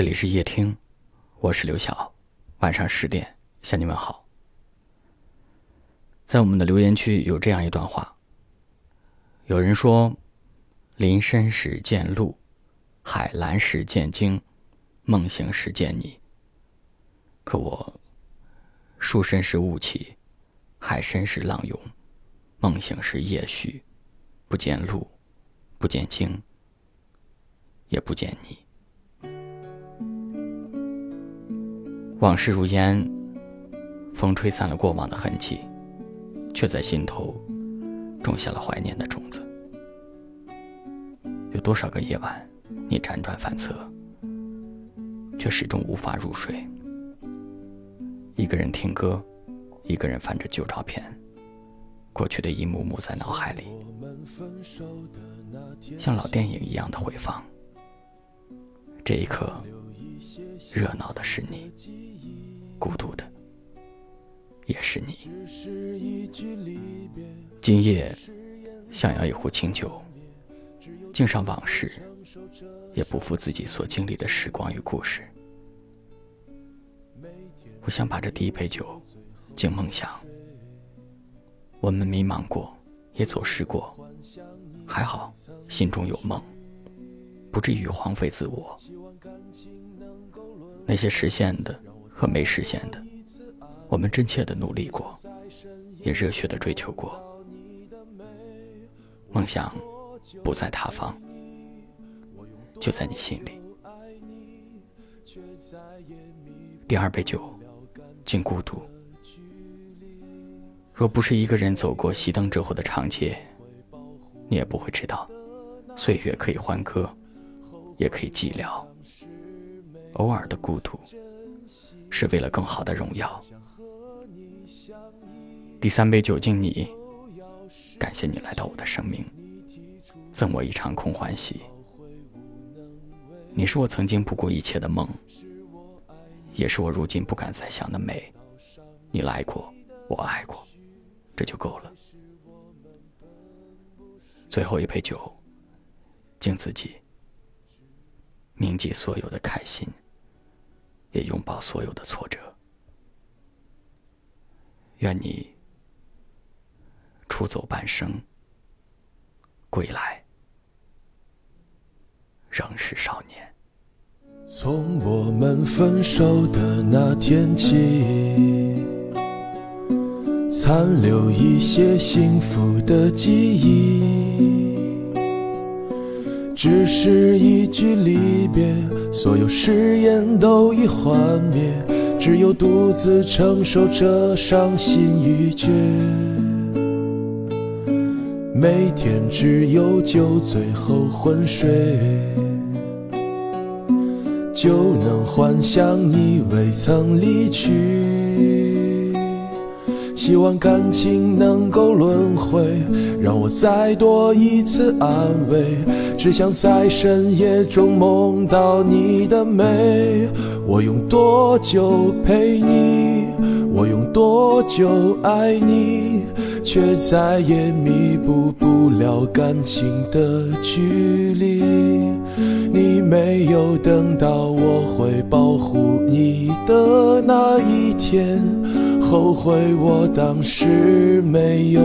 这里是夜听，我是刘晓，晚上十点向你们好。在我们的留言区有这样一段话：有人说，林深时见鹿，海蓝时见鲸，梦醒时见你。可我，树深时雾起，海深时浪涌，梦醒时夜虚，不见鹿，不见鲸，也不见你。往事如烟，风吹散了过往的痕迹，却在心头种下了怀念的种子。有多少个夜晚，你辗转反侧，却始终无法入睡？一个人听歌，一个人翻着旧照片，过去的一幕幕在脑海里，像老电影一样的回放。这一刻，热闹的是你。孤独的也是你。今夜想要一壶清酒，敬上往事，也不负自己所经历的时光与故事。我想把这第一杯酒敬梦想。我们迷茫过，也走失过，还好心中有梦，不至于荒废自我。那些实现的。和没实现的，我们真切的努力过，也热血的追求过。梦想不在他方，就在你心里。第二杯酒，敬孤独。若不是一个人走过熄灯之后的长街，你也不会知道，岁月可以欢歌，也可以寂寥。偶尔的孤独。是为了更好的荣耀。第三杯酒敬你，感谢你来到我的生命，赠我一场空欢喜。你是我曾经不顾一切的梦，也是我如今不敢再想的美。你来过，我爱过，这就够了。最后一杯酒，敬自己，铭记所有的开心。也拥抱所有的挫折。愿你出走半生，归来仍是少年。从我们分手的那天起，残留一些幸福的记忆。只是一句离别，所有誓言都已幻灭，只有独自承受着伤心欲绝。每天只有酒醉后昏睡，就能幻想你未曾离去。希望感情能够轮回，让我再多一次安慰。只想在深夜中梦到你的美。我用多久陪你？我用多久爱你？却再也弥补不了感情的距离。你没有等到我会保护你的那一天。后悔我当时没有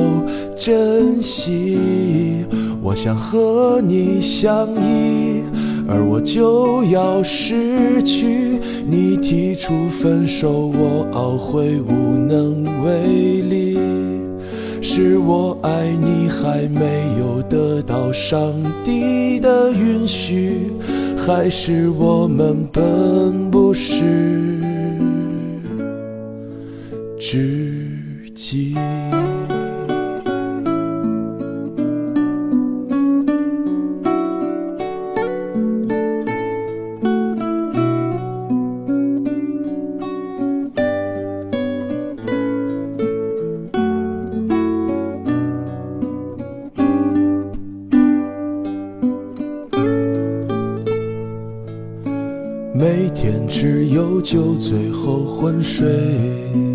珍惜，我想和你相依，而我就要失去。你提出分手，我懊悔无能为力，是我爱你还没有得到上帝的允许，还是我们本不是？知己。每天只有酒醉后昏睡。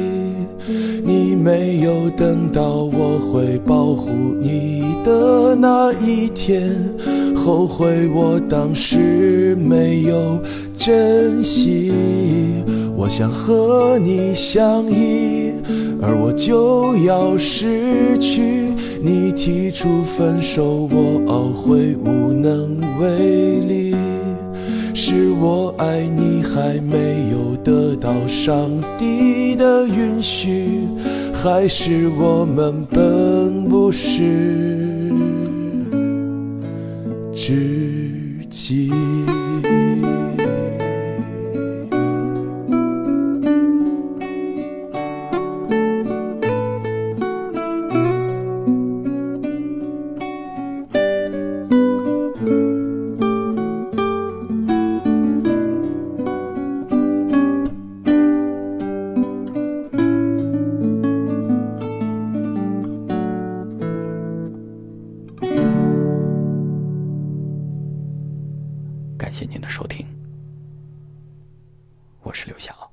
没有等到我会保护你的那一天，后悔我当时没有珍惜。我想和你相依，而我就要失去。你提出分手，我懊悔无能为力。是我爱你还没有得到上帝的允许，还是我们本不是知己？感谢您的收听，我是刘晓。